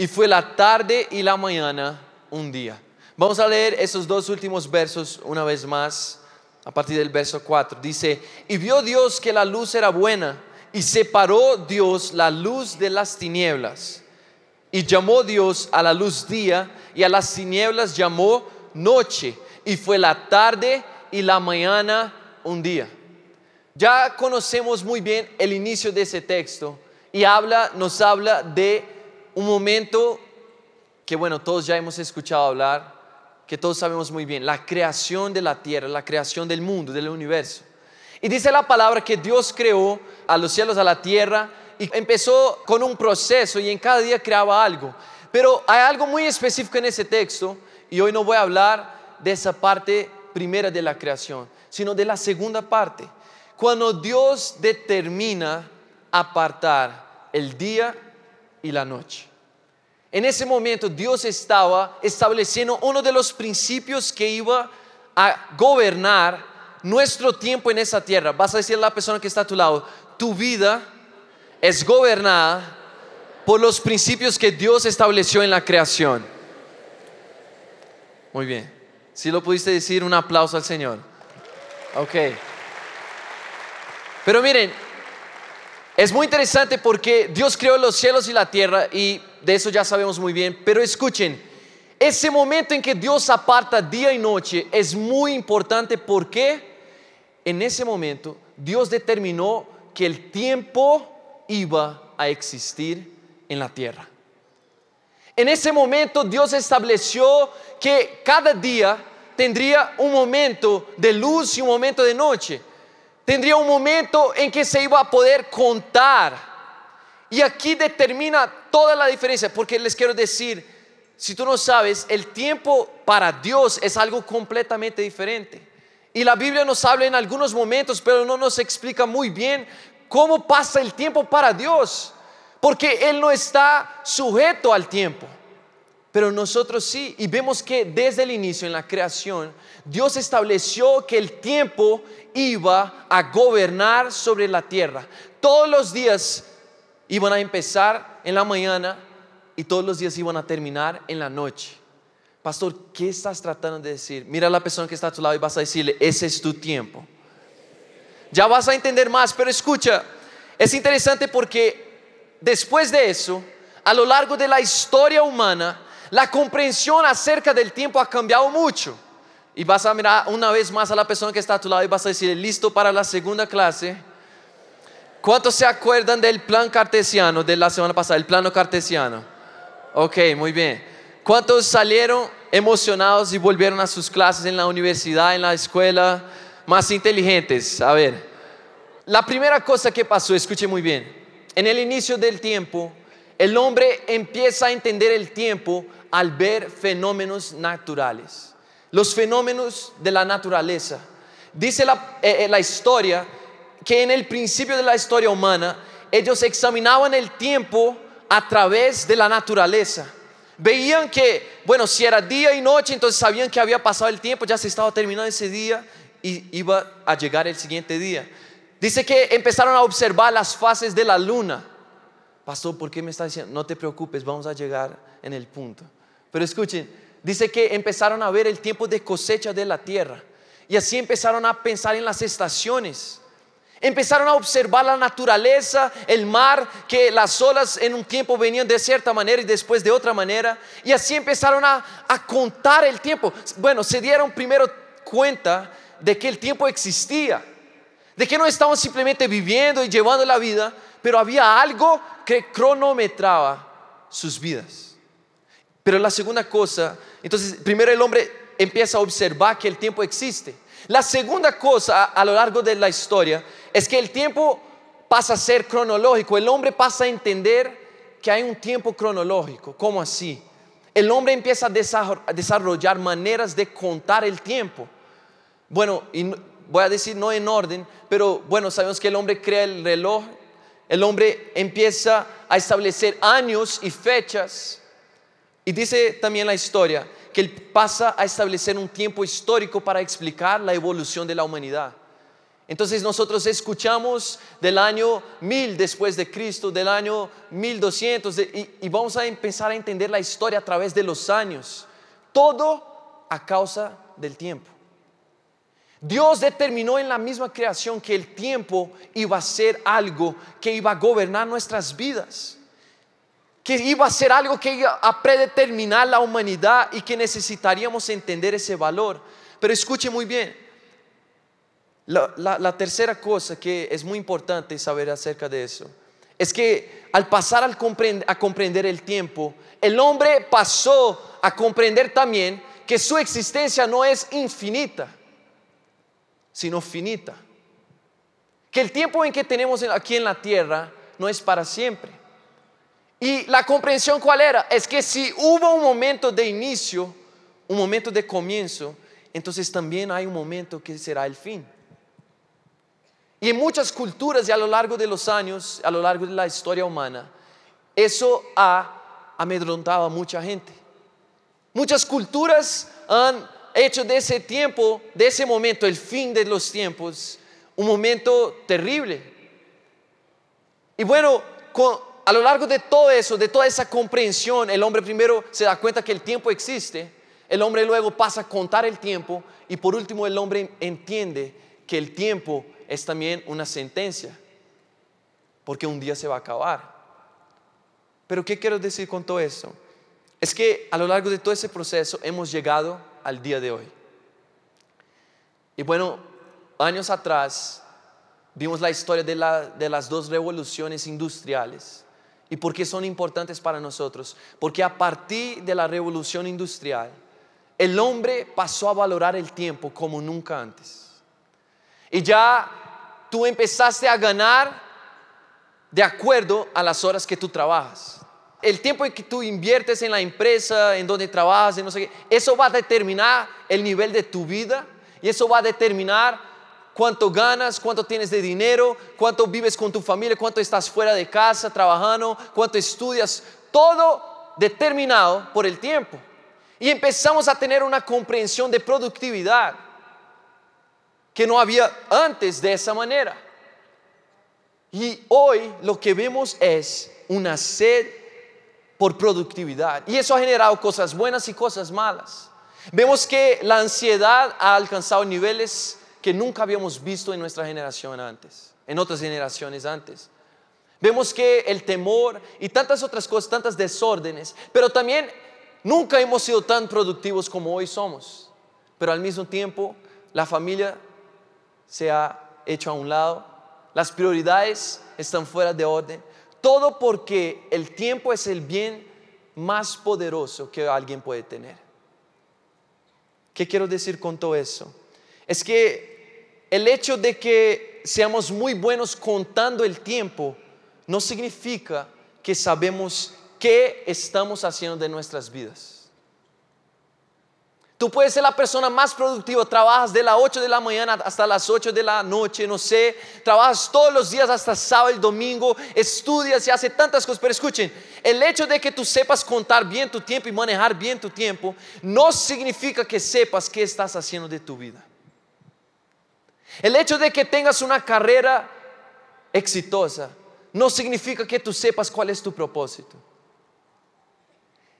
Y fue la tarde y la mañana un día. Vamos a leer esos dos últimos versos una vez más, a partir del verso 4. Dice, y vio Dios que la luz era buena, y separó Dios la luz de las tinieblas. Y llamó Dios a la luz día, y a las tinieblas llamó noche. Y fue la tarde y la mañana un día. Ya conocemos muy bien el inicio de ese texto y habla, nos habla de un momento que, bueno, todos ya hemos escuchado hablar, que todos sabemos muy bien, la creación de la tierra, la creación del mundo, del universo. Y dice la palabra que Dios creó a los cielos, a la tierra, y empezó con un proceso y en cada día creaba algo. Pero hay algo muy específico en ese texto, y hoy no voy a hablar de esa parte primera de la creación, sino de la segunda parte. Cuando Dios determina apartar el día y la noche. En ese momento Dios estaba estableciendo uno de los principios que iba a gobernar nuestro tiempo en esa tierra. Vas a decir a la persona que está a tu lado, tu vida es gobernada por los principios que Dios estableció en la creación. Muy bien. Si lo pudiste decir, un aplauso al Señor. Ok. Pero miren, es muy interesante porque Dios creó los cielos y la tierra y de eso ya sabemos muy bien, pero escuchen, ese momento en que Dios aparta día y noche es muy importante porque en ese momento Dios determinó que el tiempo iba a existir en la tierra. En ese momento Dios estableció que cada día tendría un momento de luz y un momento de noche tendría un momento en que se iba a poder contar. Y aquí determina toda la diferencia, porque les quiero decir, si tú no sabes, el tiempo para Dios es algo completamente diferente. Y la Biblia nos habla en algunos momentos, pero no nos explica muy bien cómo pasa el tiempo para Dios, porque Él no está sujeto al tiempo. Pero nosotros sí, y vemos que desde el inicio en la creación, Dios estableció que el tiempo iba a gobernar sobre la tierra. Todos los días iban a empezar en la mañana y todos los días iban a terminar en la noche. Pastor, ¿qué estás tratando de decir? Mira a la persona que está a tu lado y vas a decirle, ese es tu tiempo. Ya vas a entender más, pero escucha, es interesante porque después de eso, a lo largo de la historia humana, la comprensión acerca del tiempo ha cambiado mucho. Y vas a mirar una vez más a la persona que está a tu lado y vas a decir, listo para la segunda clase. ¿Cuántos se acuerdan del plan cartesiano de la semana pasada, el plano cartesiano? Ok, muy bien. ¿Cuántos salieron emocionados y volvieron a sus clases en la universidad, en la escuela, más inteligentes? A ver, la primera cosa que pasó, escuche muy bien, en el inicio del tiempo, el hombre empieza a entender el tiempo al ver fenómenos naturales, los fenómenos de la naturaleza. Dice la, eh, eh, la historia que en el principio de la historia humana ellos examinaban el tiempo a través de la naturaleza. Veían que, bueno, si era día y noche, entonces sabían que había pasado el tiempo, ya se estaba terminando ese día y iba a llegar el siguiente día. Dice que empezaron a observar las fases de la luna. Pastor, ¿por qué me está diciendo? No te preocupes, vamos a llegar en el punto. Pero escuchen, dice que empezaron a ver el tiempo de cosecha de la tierra. Y así empezaron a pensar en las estaciones. Empezaron a observar la naturaleza, el mar, que las olas en un tiempo venían de cierta manera y después de otra manera. Y así empezaron a, contar el tiempo. Bueno, se dieron primero cuenta de que el tiempo existía. De que no estaban simplemente viviendo y llevando la vida, pero había algo que cronometraba sus vidas. Pero la segunda cosa, entonces primero el hombre empieza a observar que el tiempo existe. La segunda cosa a lo largo de la historia es que el tiempo pasa a ser cronológico. El hombre pasa a entender que hay un tiempo cronológico. ¿Cómo así? el hombre empieza a desarrollar maneras de contar el tiempo. Bueno, y voy a decir no en orden, pero bueno, sabemos que el hombre crea el reloj, el hombre empieza a establecer años y fechas. Y dice también la historia que él pasa a establecer un tiempo histórico para explicar la evolución de la humanidad. Entonces nosotros escuchamos del año 1000 después de Cristo, del año 1200, y, y vamos a empezar a entender la historia a través de los años. Todo a causa del tiempo. Dios determinó en la misma creación que el tiempo iba a ser algo que iba a gobernar nuestras vidas, que iba a ser algo que iba a predeterminar la humanidad y que necesitaríamos entender ese valor. Pero escuche muy bien, la, tercera cosa que es muy importante saber acerca de eso es que al pasar a comprender el tiempo, el hombre pasó a comprender también que su existencia no es infinita, sino finita. Que el tiempo en que tenemos aquí en la tierra no es para siempre. Y la comprensión cuál era? Es que si hubo un momento de inicio, un momento de comienzo, entonces también hay un momento que será el fin. Y en muchas culturas y a lo largo de los años, a lo largo de la historia humana, eso ha amedrontado a mucha gente. Muchas culturas han hecho de ese tiempo, de ese momento, el fin de los tiempos, un momento terrible. Y bueno, a lo largo de todo eso, de toda esa comprensión, el hombre primero se da cuenta que el tiempo existe, el hombre luego pasa a contar el tiempo y por último el hombre entiende que el tiempo es también una sentencia, porque un día se va a acabar. Pero ¿qué quiero decir con todo eso? Es que a lo largo de todo ese proceso hemos llegado al día de hoy. Y bueno, años atrás vimos la historia de, las dos revoluciones industriales. ¿Y por qué son importantes para nosotros? Porque a partir de la revolución industrial, el hombre pasó a valorar el tiempo como nunca antes. Y ya tú empezaste a ganar de acuerdo a las horas que tú trabajas. El tiempo que tú inviertes en la empresa, en donde trabajas, en no sé qué, eso va a determinar el nivel de tu vida y eso va a determinar cuánto ganas, cuánto tienes de dinero, cuánto vives con tu familia, cuánto estás fuera de casa trabajando, cuánto estudias, todo determinado por el tiempo. Y empezamos a tener una comprensión de productividad que no había antes de esa manera. Y hoy lo que vemos es una sed por productividad. Y eso ha generado cosas buenas y cosas malas. Vemos que la ansiedad ha alcanzado niveles que nunca habíamos visto en nuestra generación antes, en otras generaciones antes. Vemos que el temor y tantas otras cosas, tantas desórdenes, pero también nunca hemos sido tan productivos como hoy somos. Pero al mismo tiempo, la familia se ha hecho a un lado, las prioridades están fuera de orden, todo porque el tiempo es el bien más poderoso que alguien puede tener. ¿Qué quiero decir con todo eso? Es que el hecho de que seamos muy buenos contando el tiempo no significa que sabemos qué estamos haciendo de nuestras vidas. Tú puedes ser la persona más productiva, trabajas de las 8 de la mañana hasta las 8 de la noche, no sé, trabajas todos los días hasta sábado y domingo, estudias y haces tantas cosas, pero escuchen, el hecho de que tú sepas contar bien tu tiempo y manejar bien tu tiempo no significa que sepas qué estás haciendo de tu vida. El hecho de que tengas una carrera exitosa no significa que tú sepas cuál es tu propósito.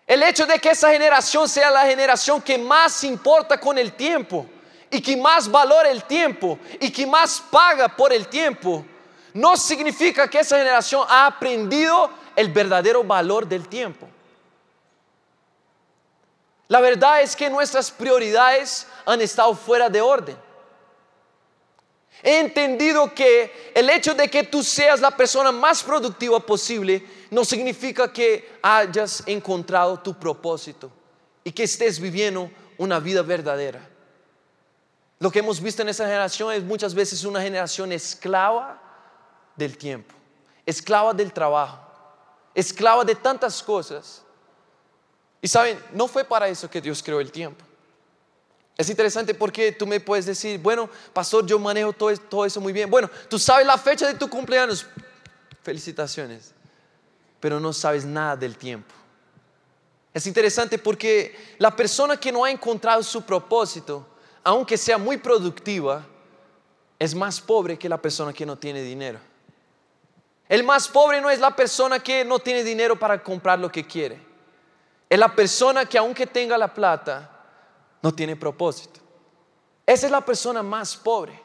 El hecho de que esa generación sea la generación que más importa con el tiempo y que más valora el tiempo y que más paga por el tiempo, no significa que esa generación ha aprendido el verdadero valor del tiempo. La verdad es que nuestras prioridades han estado fuera de orden. He entendido que el hecho de que tú seas la persona más productiva posible no significa que hayas encontrado tu propósito y que estés viviendo una vida verdadera. Lo que hemos visto en esa generación es muchas veces una generación esclava del tiempo, esclava del trabajo, esclava de tantas cosas. Y saben, no fue para eso que Dios creó el tiempo. Es interesante porque tú me puedes decir, bueno, pastor, yo manejo todo, eso muy bien. Bueno, tú sabes la fecha de tu cumpleaños. Felicitaciones. Pero no sabes nada del tiempo. Es interesante porque la persona que no ha encontrado su propósito, aunque sea muy productiva, es más pobre que la persona que no tiene dinero. El más pobre no es la persona que no tiene dinero para comprar lo que quiere. Es la persona que aunque tenga la plata, no tiene propósito. Esa es la persona más pobre.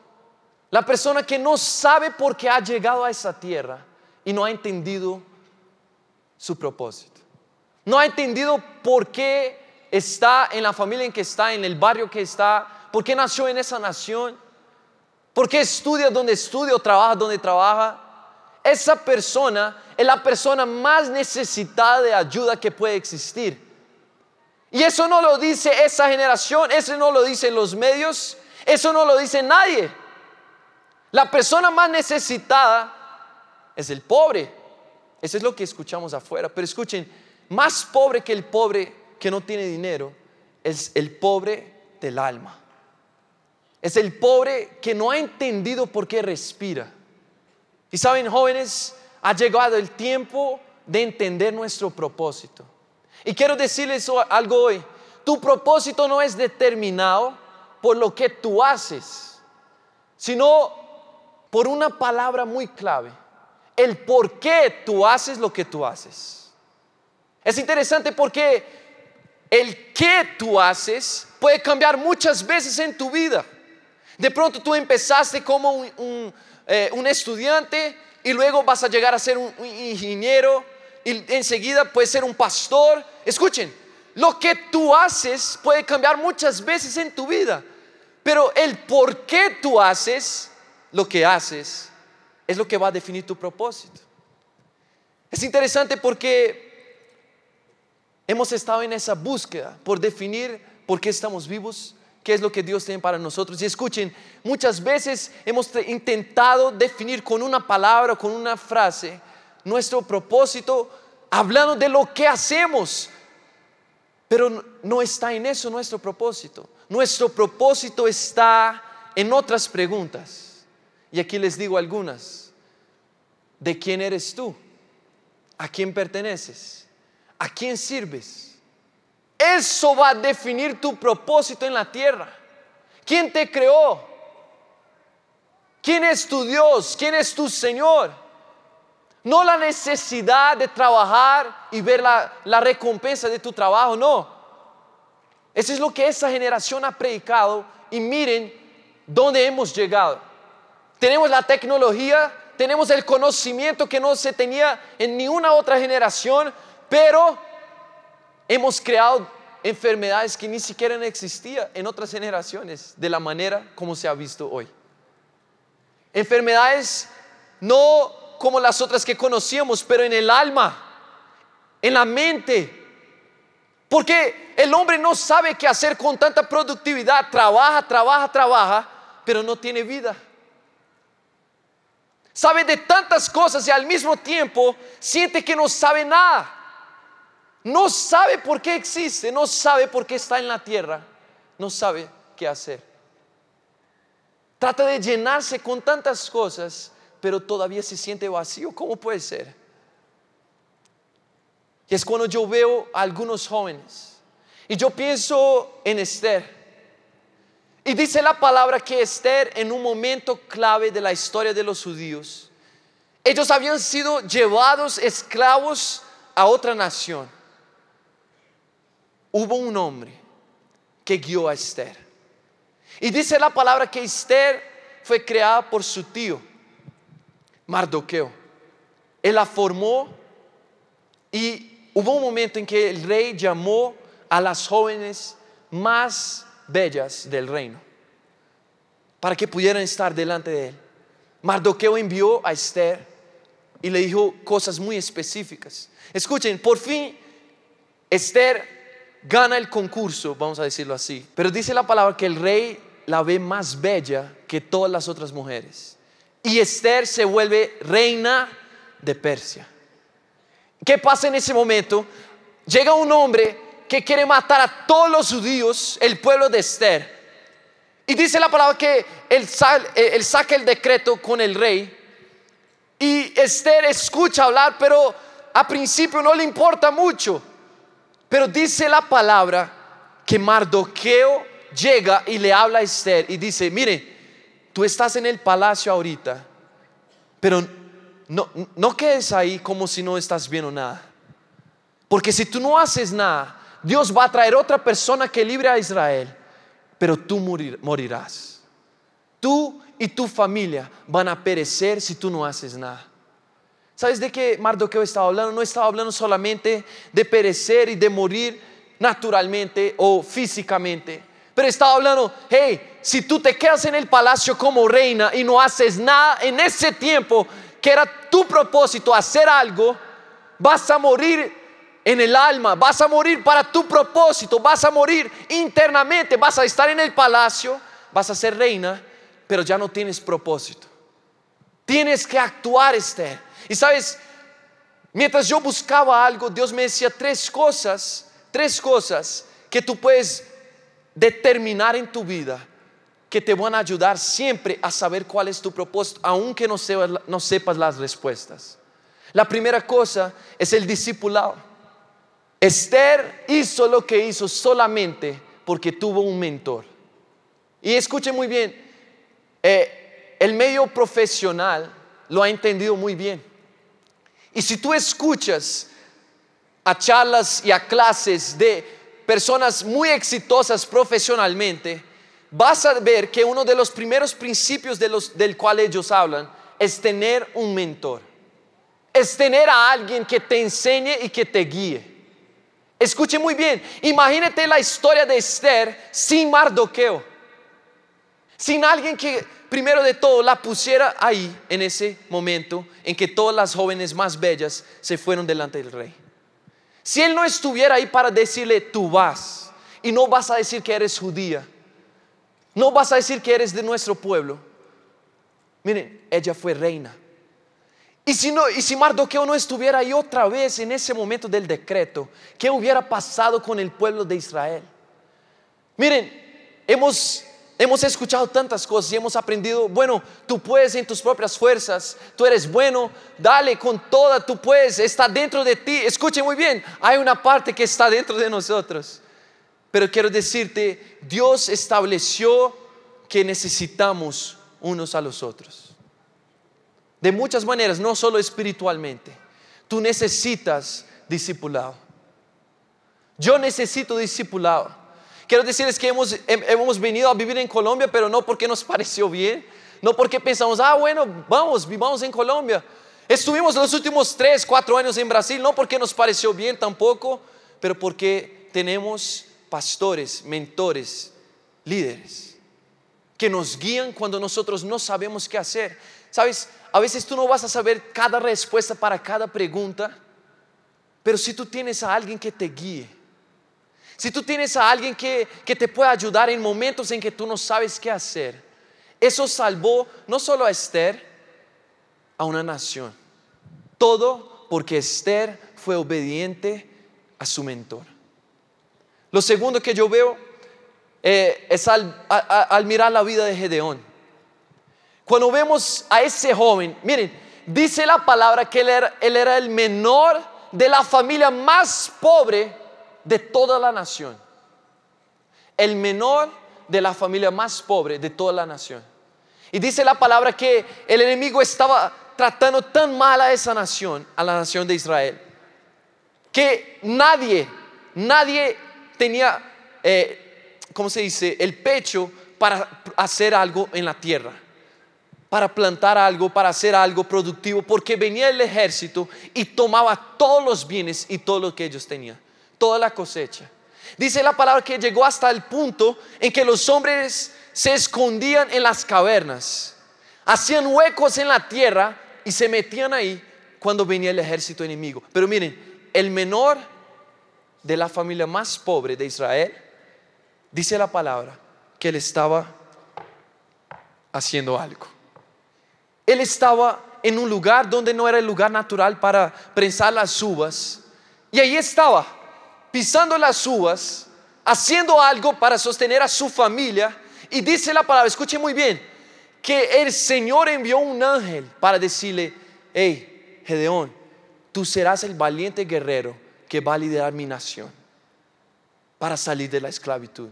La persona que no sabe por qué ha llegado a esa tierra y no ha entendido su propósito. No ha entendido por qué está en la familia en que está, en el barrio que está, por qué nació en esa nación, por qué estudia donde estudia o trabaja donde trabaja. Esa persona es la persona más necesitada de ayuda que puede existir. Y eso no lo dice esa generación, eso no lo dicen los medios, eso no lo dice nadie. La persona más necesitada es el pobre. Eso es lo que escuchamos afuera. Pero escuchen, más pobre que el pobre que no tiene dinero es el pobre del alma. Es el pobre que no ha entendido por qué respira. Y saben, jóvenes, ha llegado el tiempo de entender nuestro propósito. Y quiero decirles algo hoy. Tu propósito no es determinado por lo que tú haces, sino por una palabra muy clave. El por qué tú haces lo que tú haces. Es interesante porque el que tú haces puede cambiar muchas veces en tu vida. De pronto tú empezaste como un, eh, estudiante y luego vas a llegar a ser un, un ingeniero y enseguida puedes ser un pastor. Escuchen, lo que tú haces puede cambiar muchas veces en tu vida, pero el por qué tú haces lo que haces es lo que va a definir tu propósito. Es interesante porque Hemos estado en esa búsqueda por definir por qué estamos vivos, qué es lo que Dios tiene para nosotros. Y escuchen, muchas veces hemos intentado definir con una palabra, con una frase, nuestro propósito, hablando de lo que hacemos. Pero no está en eso nuestro propósito. Nuestro propósito está en otras preguntas. Y aquí les digo algunas. ¿De quién eres tú? ¿A quién perteneces? ¿A quién sirves? Eso va a definir tu propósito en la tierra. ¿Quién te creó? ¿Quién es tu Dios? ¿Quién es tu Señor? No la necesidad de trabajar y ver la, la recompensa de tu trabajo, no. Eso es lo que esa generación ha predicado y miren dónde hemos llegado. Tenemos la tecnología, tenemos el conocimiento que no se tenía en ninguna otra generación, pero hemos creado enfermedades que ni siquiera existían en otras generaciones de la manera como se ha visto hoy. Enfermedades no como las otras que conocíamos, pero en el alma, en la mente. Porque el hombre no sabe qué hacer con tanta productividad. Trabaja, trabaja, trabaja, pero no tiene vida. Sabe de tantas cosas y al mismo tiempo siente que no sabe nada no sabe por qué existe, no sabe por qué está en la tierra, no sabe qué hacer. Trata de llenarse con tantas cosas, pero todavía se siente vacío. ¿Cómo puede ser? Y es cuando yo veo a algunos jóvenes y yo pienso en Esther. Y dice la palabra que Esther en un momento clave de la historia de los judíos, ellos habían sido llevados esclavos a otra nación hubo un hombre que guió a Esther. Y dice la palabra que Esther fue creada por su tío, Mardoqueo. Él la formó y hubo un momento en que el rey llamó a las jóvenes más bellas del reino para que pudieran estar delante de él. Mardoqueo envió a Esther y le dijo cosas muy específicas. Escuchen, por fin Esther gana el concurso, vamos a decirlo así. Pero dice la palabra que el rey la ve más bella que todas las otras mujeres. Y Esther se vuelve reina de Persia. ¿Qué pasa en ese momento? Llega un hombre que quiere matar a todos los judíos, el pueblo de Esther. Y dice la palabra que él, él saca el decreto con el rey. Y Esther escucha hablar, pero a principio no le importa mucho. Pero dice la palabra que Mardoqueo llega y le habla a Esther y dice, mire, tú estás en el palacio ahorita, pero no, no quedes ahí como si no estás viendo nada. Porque si tú no haces nada, Dios va a traer otra persona que libre a Israel, pero tú morirás. Tú y tu familia van a perecer si tú no haces nada. ¿Sabes de qué Mardoqueo estaba hablando? No estaba hablando solamente de perecer y de morir naturalmente o físicamente, pero estaba hablando, hey, si tú te quedas en el palacio como reina y no haces nada en ese tiempo que era tu propósito hacer algo, vas a morir en el alma, vas a morir para tu propósito, vas a morir internamente, vas a estar en el palacio, vas a ser reina, pero ya no tienes propósito. Tienes que actuar, Esther. Y sabes, mientras yo buscaba algo, Dios me decía tres cosas, tres cosas que tú puedes determinar en tu vida que te van a ayudar siempre a saber cuál es tu propósito, aunque no sepas, no sepas las respuestas. La primera cosa es el discipulado. Esther hizo lo que hizo solamente porque tuvo un mentor. Y escuche muy bien, eh, el medio profesional lo ha entendido muy bien. Y si tú escuchas a charlas y a clases de personas muy exitosas profesionalmente, vas a ver que uno de los primeros principios los, del cual ellos hablan es tener un mentor. Es tener a alguien que te enseñe y que te guíe. Escuche muy bien, imagínate la historia de Esther sin Mardoqueo, sin alguien que primero de todo la pusiera ahí en ese momento en que todas las jóvenes más bellas se fueron delante del rey. Si él no estuviera ahí para decirle, tú vas, y no vas a decir que eres judía, no vas a decir que eres de nuestro pueblo, miren, ella fue reina. Y si, no, y si Mardoqueo no estuviera ahí otra vez en ese momento del decreto, ¿qué hubiera pasado con el pueblo de Israel? Miren, hemos, hemos escuchado tantas cosas y hemos aprendido, bueno, tú puedes en tus propias fuerzas, tú eres bueno, dale con toda, tú puedes, está dentro de ti. Escuche muy bien, hay una parte que está dentro de nosotros. Pero quiero decirte, Dios estableció que necesitamos unos a los otros. De muchas maneras, no solo espiritualmente. Tú necesitas discipulado. Yo necesito discipulado. Quiero decirles que hemos, hemos venido a vivir en Colombia, pero no porque nos pareció bien, no porque pensamos, ah, bueno, vamos, vivamos en Colombia. Estuvimos los últimos tres, cuatro años en Brasil, no porque nos pareció bien tampoco, pero porque tenemos pastores, mentores, líderes, que nos guían cuando nosotros no sabemos qué hacer. Sabes, a veces tú no vas a saber cada respuesta para cada pregunta, pero si tú tienes a alguien que te guíe, si tú tienes a alguien que, que te pueda ayudar en momentos en que tú no sabes qué hacer, eso salvó no solo a Esther, a una nación. Todo porque Esther fue obediente a su mentor. Lo segundo que yo veo eh, es al, al mirar la vida de Gedeón. Cuando vemos a ese joven, miren, dice la palabra que él era, el menor de la familia más pobre de toda la nación. El menor de la familia más pobre de toda la nación. Y dice la palabra que el enemigo estaba tratando tan mal a esa nación, a la nación de Israel, que nadie, nadie tenía, eh, ¿cómo se dice?, el pecho para hacer algo en la tierra para plantar algo, para hacer algo productivo, porque venía el ejército y tomaba todos los bienes y todo lo que ellos tenían, toda la cosecha. Dice la palabra que llegó hasta el punto en que los hombres se escondían en las cavernas, hacían huecos en la tierra y se metían ahí cuando venía el ejército enemigo. Pero miren, el menor de la familia más pobre de Israel, dice la palabra que él estaba haciendo algo. Él estaba en un lugar donde no era el lugar natural para prensar las uvas. Y ahí estaba, pisando las uvas, haciendo algo para sostener a su familia. Y dice la palabra, escuche muy bien, que el Señor envió un ángel para decirle, hey, Gedeón, tú serás el valiente guerrero que va a liderar mi nación para salir de la esclavitud.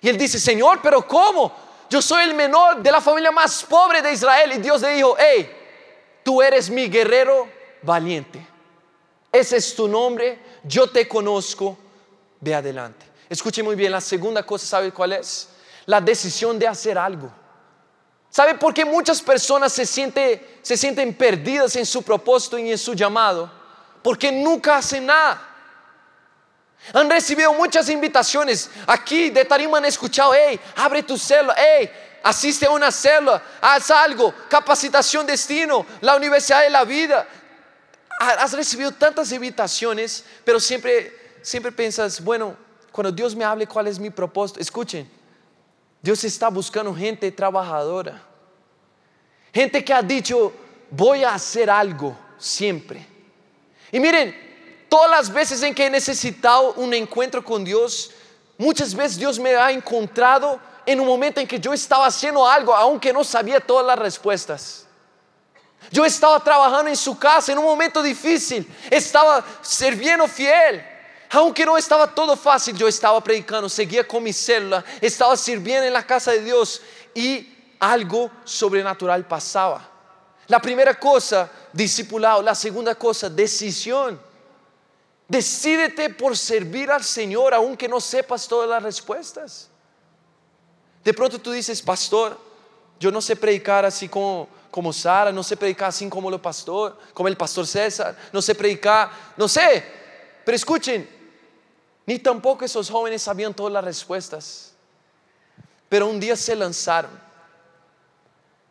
Y él dice, Señor, pero ¿cómo? Yo soy el menor de la familia más pobre de Israel. Y Dios le dijo, hey, tú eres mi guerrero valiente. Ese es tu nombre, yo te conozco, ve adelante. Escuche muy bien, la segunda cosa, ¿sabe cuál es? La decisión de hacer algo. ¿Sabe por qué muchas personas se, se sienten perdidas en su propósito y en su llamado? Porque nunca hacen nada. Han recibido muchas invitaciones. Aquí de Tarima han escuchado, hey, abre tu célula, hey, asiste a una célula, haz algo, capacitación destino, la Universidad de la Vida. Has recibido tantas invitaciones, pero siempre, siempre piensas, bueno, cuando Dios me hable cuál es mi propósito, escuchen, Dios está buscando gente trabajadora, gente que ha dicho, voy a hacer algo siempre. Y miren, Todas las veces en que he necesitado un encuentro con Dios, muchas veces Dios me ha encontrado en un momento en que yo estaba haciendo algo, aunque no sabía todas las respuestas. Yo estaba trabajando en su casa en un momento difícil, estaba sirviendo fiel. Aunque no estaba todo fácil, yo estaba predicando, seguía con mi célula, estaba sirviendo en la casa de Dios y algo sobrenatural pasaba. La primera cosa, discipulado. La segunda cosa, decisión. Decídete por servir al Señor aunque no sepas todas las respuestas. De pronto tú dices, pastor, yo no sé predicar así como, como Sara, no sé predicar así como el pastor, como el pastor César, no sé predicar, no sé. Pero escuchen, ni tampoco esos jóvenes sabían todas las respuestas. Pero un día se lanzaron.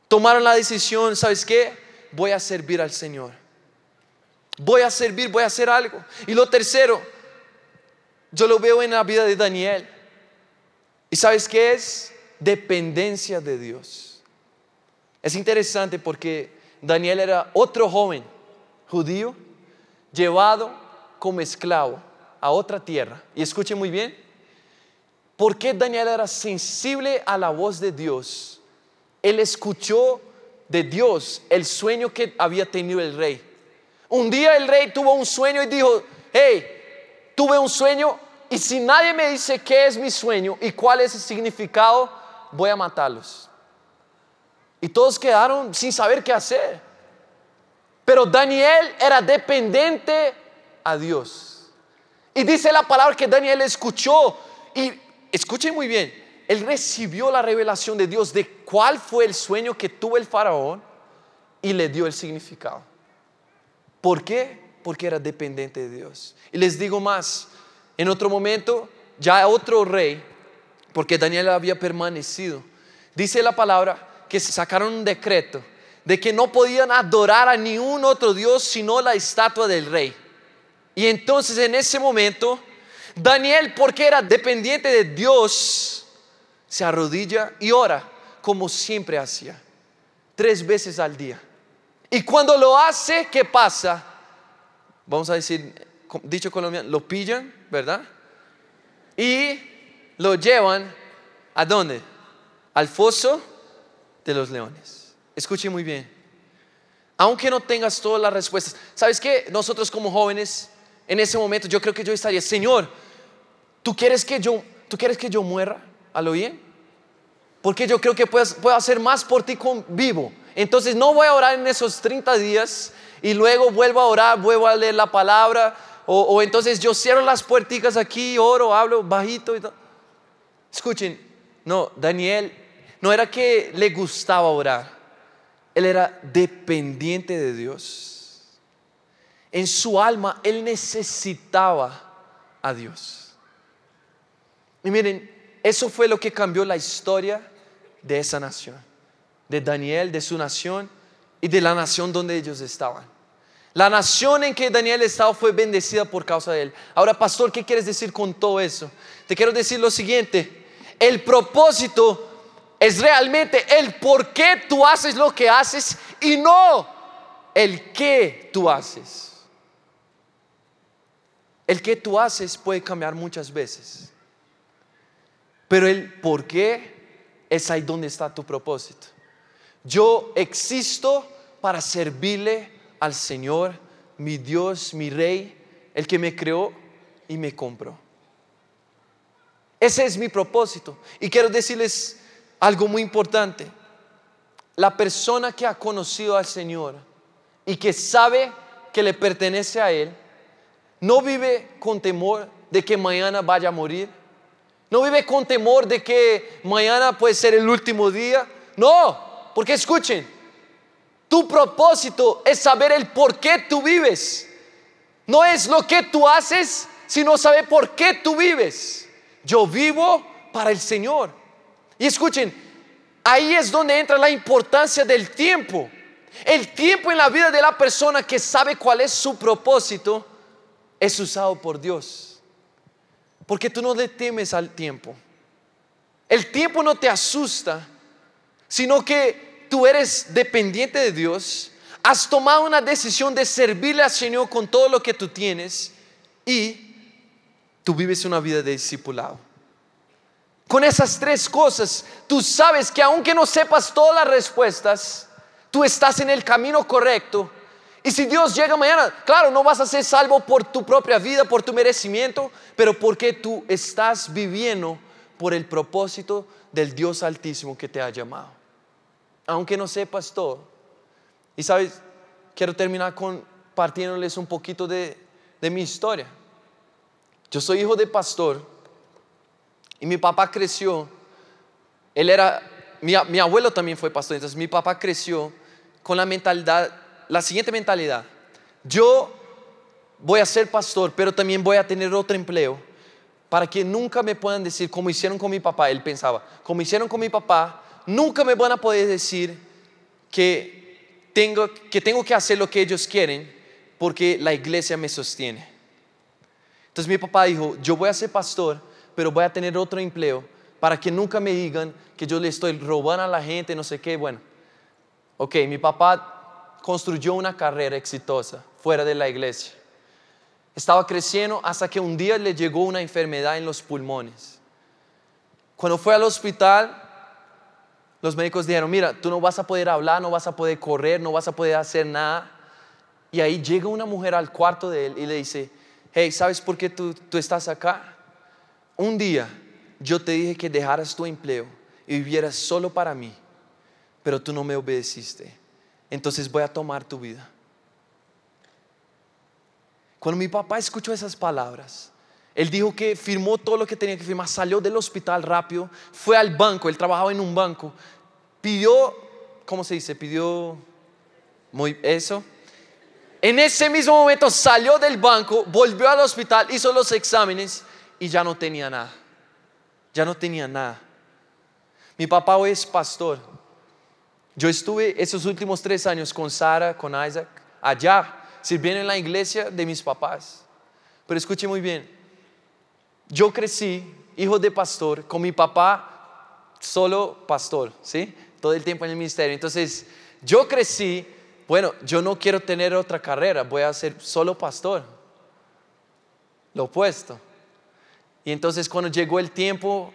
Tomaron la decisión, ¿sabes qué? Voy a servir al Señor. Voy a servir, voy a hacer algo. Y lo tercero, yo lo veo en la vida de Daniel. ¿Y sabes qué es? Dependencia de Dios. Es interesante porque Daniel era otro joven judío llevado como esclavo a otra tierra. Y escuche muy bien, ¿por qué Daniel era sensible a la voz de Dios? Él escuchó de Dios el sueño que había tenido el rey. Un día el rey tuvo un sueño y dijo, hey, tuve un sueño y si nadie me dice qué es mi sueño y cuál es el significado, voy a matarlos. Y todos quedaron sin saber qué hacer. Pero Daniel era dependiente a Dios. Y dice la palabra que Daniel escuchó. Y escuchen muy bien, él recibió la revelación de Dios de cuál fue el sueño que tuvo el faraón y le dio el significado. ¿Por qué? Porque era dependiente de Dios. Y les digo más, en otro momento, ya otro rey, porque Daniel había permanecido, dice la palabra que sacaron un decreto de que no podían adorar a ningún otro Dios sino la estatua del rey. Y entonces en ese momento, Daniel, porque era dependiente de Dios, se arrodilla y ora como siempre hacía, tres veces al día. Y cuando lo hace, ¿qué pasa? Vamos a decir, dicho colombiano, lo pillan, ¿verdad? Y lo llevan a dónde? Al foso de los leones. Escuche muy bien. Aunque no tengas todas las respuestas, ¿sabes qué? Nosotros como jóvenes, en ese momento yo creo que yo estaría, Señor, ¿tú quieres que yo, ¿tú quieres que yo muera? ¿A lo bien? Porque yo creo que puedo hacer más por ti con vivo entonces no voy a orar en esos 30 días y luego vuelvo a orar, vuelvo a leer la palabra. O, entonces yo cierro las puerticas aquí, oro, hablo bajito y. Escuchen, no, Daniel no era que le gustaba orar, él era dependiente de Dios. En su alma él necesitaba a Dios. Y miren, eso fue lo que cambió la historia de esa nación de Daniel, de su nación y de la nación donde ellos estaban. La nación en que Daniel estaba fue bendecida por causa de él. Ahora, pastor, ¿qué quieres decir con todo eso? Te quiero decir lo siguiente. El propósito es realmente el por qué tú haces lo que haces y no el qué tú haces. El que tú haces puede cambiar muchas veces. Pero el por qué es ahí donde está tu propósito. Yo existo para servirle al Señor, mi Dios, mi Rey, el que me creó y me compró. Ese es mi propósito. Y quiero decirles algo muy importante. La persona que ha conocido al Señor y que sabe que le pertenece a Él, no vive con temor de que mañana vaya a morir. No vive con temor de que mañana puede ser el último día. No, porque escuchen, tu propósito es saber el por qué tú vives. No es lo que tú haces, sino saber por qué tú vives. Yo vivo para el Señor. Y escuchen, ahí es donde entra la importancia del tiempo. El tiempo en la vida de la persona que sabe cuál es su propósito es usado por Dios. Porque tú no le temes al tiempo. El tiempo no te asusta, sino que tú eres dependiente de Dios, has tomado una decisión de servirle al Señor con todo lo que tú tienes y tú vives una vida de discipulado. Con esas tres cosas, tú sabes que aunque no sepas todas las respuestas, tú estás en el camino correcto. Y si Dios llega mañana, claro, no vas a ser salvo por tu propia vida, por tu merecimiento, pero porque tú estás viviendo por el propósito del Dios Altísimo que te ha llamado. Aunque no sepas todo. Y sabes, quiero terminar compartiéndoles un poquito de, de mi historia. Yo soy hijo de pastor y mi papá creció. Él era, mi, mi abuelo también fue pastor, entonces mi papá creció con la mentalidad, la siguiente mentalidad. Yo voy a ser pastor, pero también voy a tener otro empleo para que nunca me puedan decir como hicieron con mi papá. Él pensaba, como hicieron con mi papá, nunca me van a poder decir que tengo que, tengo que hacer lo que ellos quieren porque la iglesia me sostiene. Entonces mi papá dijo, yo voy a ser pastor, pero voy a tener otro empleo para que nunca me digan que yo le estoy robando a la gente, no sé qué. Bueno, ok, mi papá construyó una carrera exitosa fuera de la iglesia. Estaba creciendo hasta que un día le llegó una enfermedad en los pulmones. Cuando fue al hospital, los médicos dijeron, mira, tú no vas a poder hablar, no vas a poder correr, no vas a poder hacer nada. Y ahí llega una mujer al cuarto de él y le dice, hey, ¿sabes por qué tú, tú estás acá? Un día yo te dije que dejaras tu empleo y vivieras solo para mí, pero tú no me obedeciste. Entonces voy a tomar tu vida. Cuando mi papá escuchó esas palabras, él dijo que firmó todo lo que tenía que firmar, salió del hospital rápido, fue al banco, él trabajaba en un banco, pidió, ¿cómo se dice? Pidió, muy, eso, en ese mismo momento salió del banco, volvió al hospital, hizo los exámenes y ya no tenía nada. Ya no tenía nada. Mi papá hoy es pastor. Yo estuve esos últimos tres años con Sara, con Isaac, allá, sirviendo en la iglesia de mis papás. Pero escuche muy bien, yo crecí, hijo de pastor, con mi papá solo pastor, ¿sí? Todo el tiempo en el ministerio. Entonces, yo crecí bueno, yo no quiero tener otra carrera, voy a ser solo pastor. Lo opuesto. Y entonces cuando llegó el tiempo,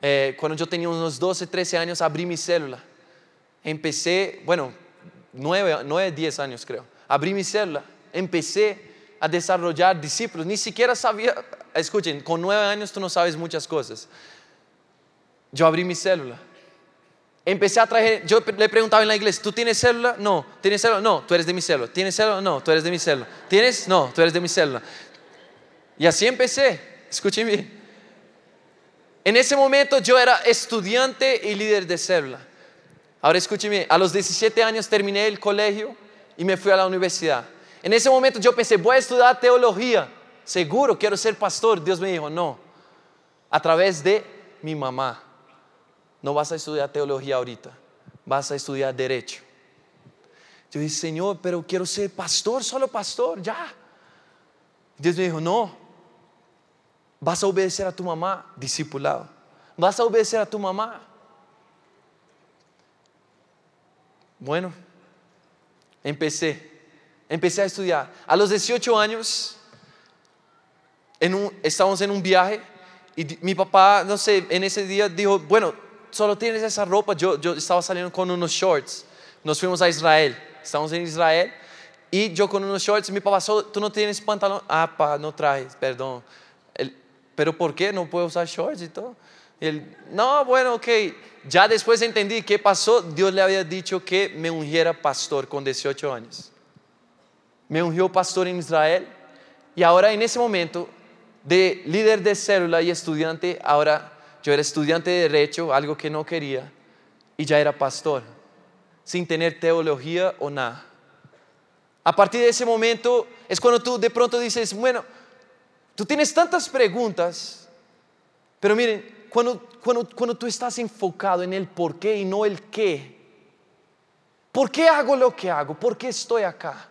eh, cuando yo tenía unos 12, 13 años, abrí mi célula. Empecé, bueno, 9, 9 10 años creo. Abrí mi célula. Empecé a desarrollar discípulos. Ni siquiera sabía, escuchen, con 9 años tú no sabes muchas cosas. Yo abrí mi célula Empecé a traer, yo le preguntaba en la iglesia, ¿tú tienes célula? No. ¿Tienes célula? No, tú eres de mi célula. ¿Tienes célula? No, tú eres de mi célula. ¿Tienes? No, tú eres de mi célula. Y así empecé. Escuchen. En ese momento yo era estudiante y líder de célula. Ahora escúcheme, a los 17 años terminé el colegio y me fui a la universidad. En ese momento yo pensé, voy a estudiar teología. Seguro, quiero ser pastor. Dios me dijo, no. A través de mi mamá no vas a estudiar teología ahorita, vas a estudiar derecho. Yo dije, Señor, pero quiero ser pastor, solo pastor, ya. Dios me dijo, no, vas a obedecer a tu mamá, discipulado. Vas a obedecer a tu mamá. Bueno, empecé, empecé a estudiar. A los 18 años, en un, estábamos en un viaje y mi papá, no sé, en ese día dijo, bueno, solo tienes esa ropa. Yo, yo estaba saliendo con unos shorts. Nos fuimos a Israel. Estamos en Israel y yo con unos shorts. Mi papá, "Solo- tú no tienes pantalón. Ah, pa, no traes, perdón. Pero ¿por qué no puedo usar shorts y todo? Y él, no, bueno, ok. Ya después entendí qué pasó. Dios le había dicho que me ungiera pastor con 18 años. Me ungió pastor en Israel. Y ahora en ese momento, de líder de célula y estudiante, ahora yo era estudiante de derecho, algo que no quería, y ya era pastor, sin tener teología o nada. A partir de ese momento es cuando tú de pronto dices, bueno, tú tienes tantas preguntas, pero miren, cuando, cuando, cuando tú estás enfocado en el por qué y no el qué, ¿por qué hago lo que hago? ¿Por qué estoy acá?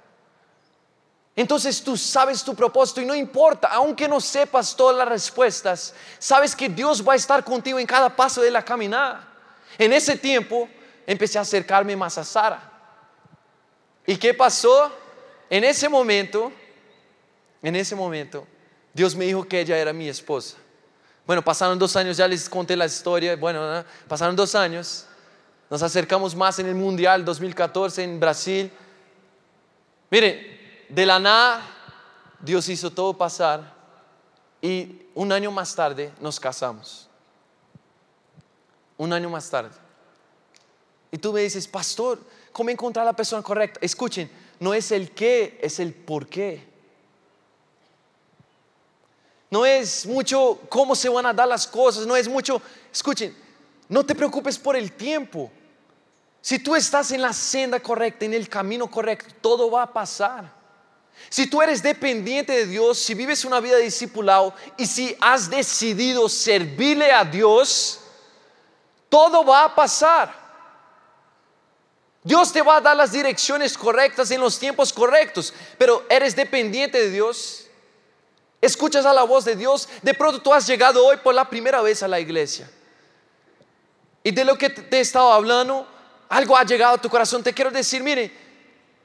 Entonces tú sabes tu propósito y no importa, aunque no sepas todas las respuestas, sabes que Dios va a estar contigo en cada paso de la caminada. En ese tiempo empecé a acercarme más a Sara. ¿Y qué pasó? En ese momento, en ese momento, Dios me dijo que ella era mi esposa. Bueno, pasaron dos años, ya les conté la historia, bueno, ¿no? pasaron dos años, nos acercamos más en el Mundial 2014 en Brasil. Miren, de la nada Dios hizo todo pasar y un año más tarde nos casamos. Un año más tarde. Y tú me dices, pastor, ¿cómo encontrar a la persona correcta? Escuchen, no es el qué, es el por qué. No es mucho cómo se van a dar las cosas, no es mucho, escuchen, no te preocupes por el tiempo. Si tú estás en la senda correcta, en el camino correcto, todo va a pasar. Si tú eres dependiente de Dios, si vives una vida de discipulado y si has decidido servirle a Dios, todo va a pasar. Dios te va a dar las direcciones correctas en los tiempos correctos, pero eres dependiente de Dios. Escuchas a la voz de Dios. De pronto tú has llegado hoy por la primera vez a la iglesia. Y de lo que te he estado hablando, algo ha llegado a tu corazón. Te quiero decir, mire,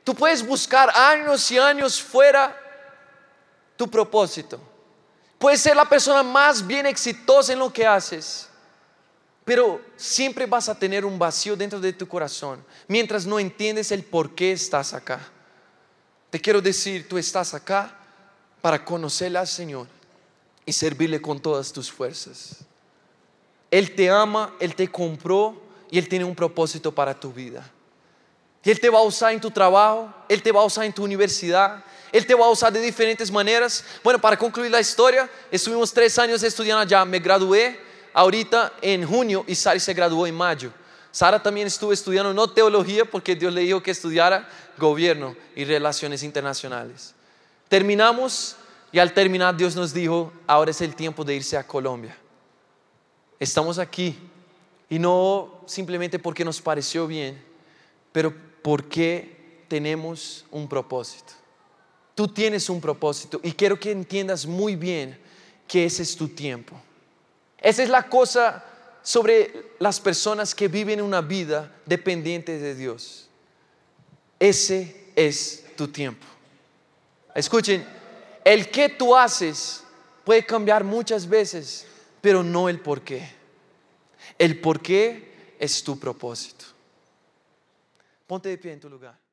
tú puedes buscar años y años fuera tu propósito. Puedes ser la persona más bien exitosa en lo que haces. Pero siempre vas a tener un vacío dentro de tu corazón mientras no entiendes el por qué estás acá. Te quiero decir, tú estás acá para conocerle al Señor y servirle con todas tus fuerzas. Él te ama, Él te compró y Él tiene un propósito para tu vida. Él te va a usar en tu trabajo, Él te va a usar en tu universidad, Él te va a usar de diferentes maneras. Bueno, para concluir la historia, estuvimos tres años estudiando allá, me gradué ahorita en junio y Sara se graduó en mayo. Sara también estuvo estudiando no teología porque Dios le dijo que estudiara gobierno y relaciones internacionales. Terminamos y al terminar Dios nos dijo, ahora es el tiempo de irse a Colombia. Estamos aquí y no simplemente porque nos pareció bien, pero porque tenemos un propósito. Tú tienes un propósito y quiero que entiendas muy bien que ese es tu tiempo. Esa es la cosa sobre las personas que viven una vida dependiente de Dios. Ese es tu tiempo. Escuchen, el que tú haces puede cambiar muchas veces, pero no el por qué. El por qué es tu propósito. Ponte de pie en tu lugar.